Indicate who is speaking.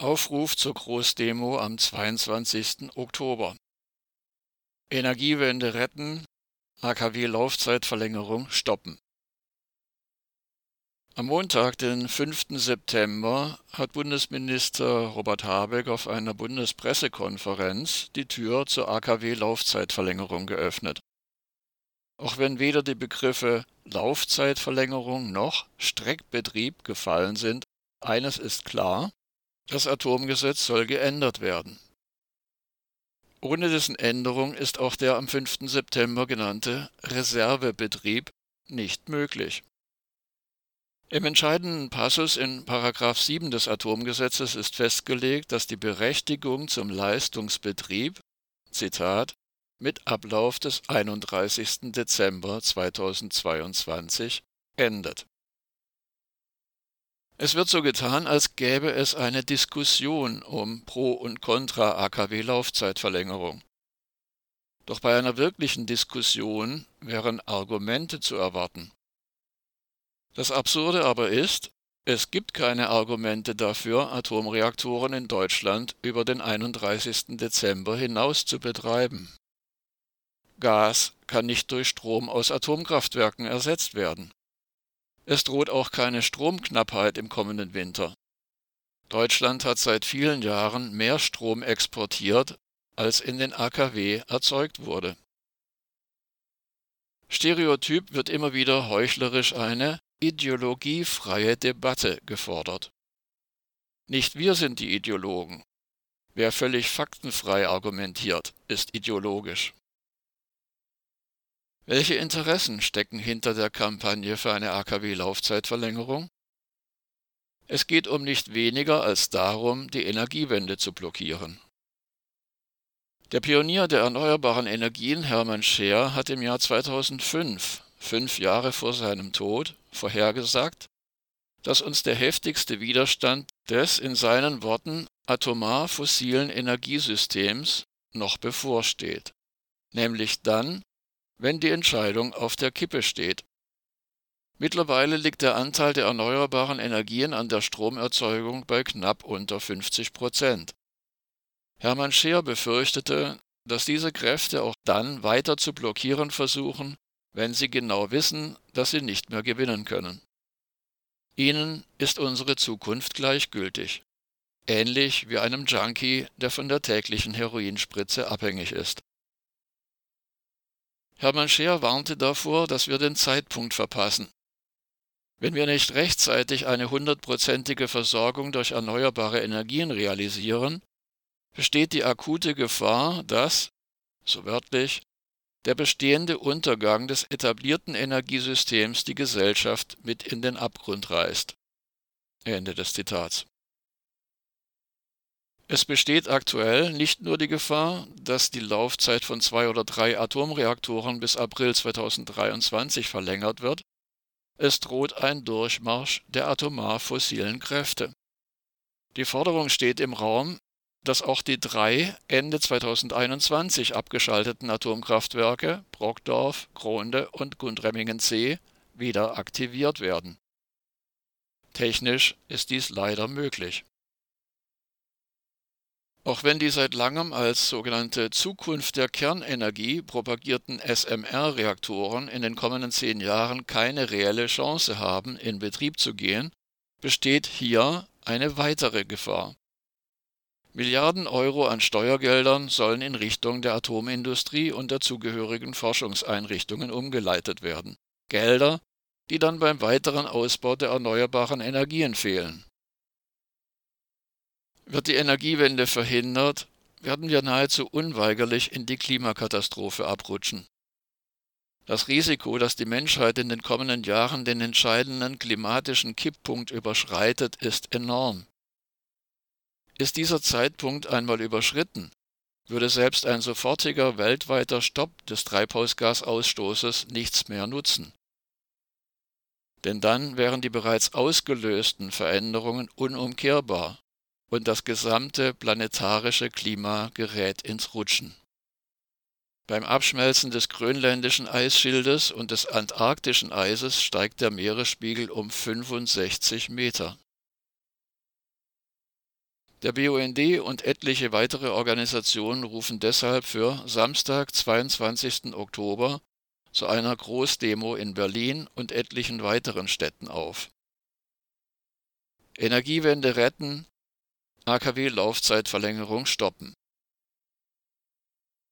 Speaker 1: Aufruf zur Großdemo am 22. Oktober. Energiewende retten, AKW-Laufzeitverlängerung stoppen. Am Montag, den 5. September, hat Bundesminister Robert Habeck auf einer Bundespressekonferenz die Tür zur AKW-Laufzeitverlängerung geöffnet. Auch wenn weder die Begriffe Laufzeitverlängerung noch Streckbetrieb gefallen sind, eines ist klar, das Atomgesetz soll geändert werden. Ohne dessen Änderung ist auch der am 5. September genannte Reservebetrieb nicht möglich. Im entscheidenden Passus in 7 des Atomgesetzes ist festgelegt, dass die Berechtigung zum Leistungsbetrieb, Zitat, mit Ablauf des 31. Dezember 2022 endet. Es wird so getan, als gäbe es eine Diskussion um Pro und Contra AKW Laufzeitverlängerung. Doch bei einer wirklichen Diskussion wären Argumente zu erwarten. Das Absurde aber ist, es gibt keine Argumente dafür, Atomreaktoren in Deutschland über den 31. Dezember hinaus zu betreiben. Gas kann nicht durch Strom aus Atomkraftwerken ersetzt werden. Es droht auch keine Stromknappheit im kommenden Winter. Deutschland hat seit vielen Jahren mehr Strom exportiert, als in den AKW erzeugt wurde. Stereotyp wird immer wieder heuchlerisch eine ideologiefreie Debatte gefordert. Nicht wir sind die Ideologen. Wer völlig faktenfrei argumentiert, ist ideologisch. Welche Interessen stecken hinter der Kampagne für eine AKW-Laufzeitverlängerung? Es geht um nicht weniger als darum, die Energiewende zu blockieren. Der Pionier der erneuerbaren Energien Hermann Scheer hat im Jahr 2005 fünf Jahre vor seinem Tod, vorhergesagt, dass uns der heftigste Widerstand des in seinen Worten atomar fossilen Energiesystems noch bevorsteht, nämlich dann, wenn die Entscheidung auf der Kippe steht. Mittlerweile liegt der Anteil der erneuerbaren Energien an der Stromerzeugung bei knapp unter 50 Prozent. Hermann Scheer befürchtete, dass diese Kräfte auch dann weiter zu blockieren versuchen, wenn sie genau wissen, dass sie nicht mehr gewinnen können. Ihnen ist unsere Zukunft gleichgültig, ähnlich wie einem Junkie, der von der täglichen Heroinspritze abhängig ist. Hermann Scheer warnte davor, dass wir den Zeitpunkt verpassen. Wenn wir nicht rechtzeitig eine hundertprozentige Versorgung durch erneuerbare Energien realisieren, besteht die akute Gefahr, dass, so wörtlich, der bestehende Untergang des etablierten Energiesystems die Gesellschaft mit in den Abgrund reißt. Ende des Zitats. Es besteht aktuell nicht nur die Gefahr, dass die Laufzeit von zwei oder drei Atomreaktoren bis April 2023 verlängert wird, es droht ein Durchmarsch der atomar fossilen Kräfte. Die Forderung steht im Raum, dass auch die drei Ende 2021 abgeschalteten Atomkraftwerke Brockdorf, Kronde und Gundremmingen C wieder aktiviert werden. Technisch ist dies leider möglich. Auch wenn die seit langem als sogenannte Zukunft der Kernenergie propagierten SMR-Reaktoren in den kommenden zehn Jahren keine reelle Chance haben, in Betrieb zu gehen, besteht hier eine weitere Gefahr. Milliarden Euro an Steuergeldern sollen in Richtung der Atomindustrie und der zugehörigen Forschungseinrichtungen umgeleitet werden. Gelder, die dann beim weiteren Ausbau der erneuerbaren Energien fehlen. Wird die Energiewende verhindert, werden wir nahezu unweigerlich in die Klimakatastrophe abrutschen. Das Risiko, dass die Menschheit in den kommenden Jahren den entscheidenden klimatischen Kipppunkt überschreitet, ist enorm. Ist dieser Zeitpunkt einmal überschritten, würde selbst ein sofortiger weltweiter Stopp des Treibhausgasausstoßes nichts mehr nutzen. Denn dann wären die bereits ausgelösten Veränderungen unumkehrbar und das gesamte planetarische Klima gerät ins Rutschen. Beim Abschmelzen des grönländischen Eisschildes und des antarktischen Eises steigt der Meeresspiegel um 65 Meter. Der BUND und etliche weitere Organisationen rufen deshalb für Samstag, 22. Oktober zu einer Großdemo in Berlin und etlichen weiteren Städten auf. Energiewende retten, AKW-Laufzeitverlängerung stoppen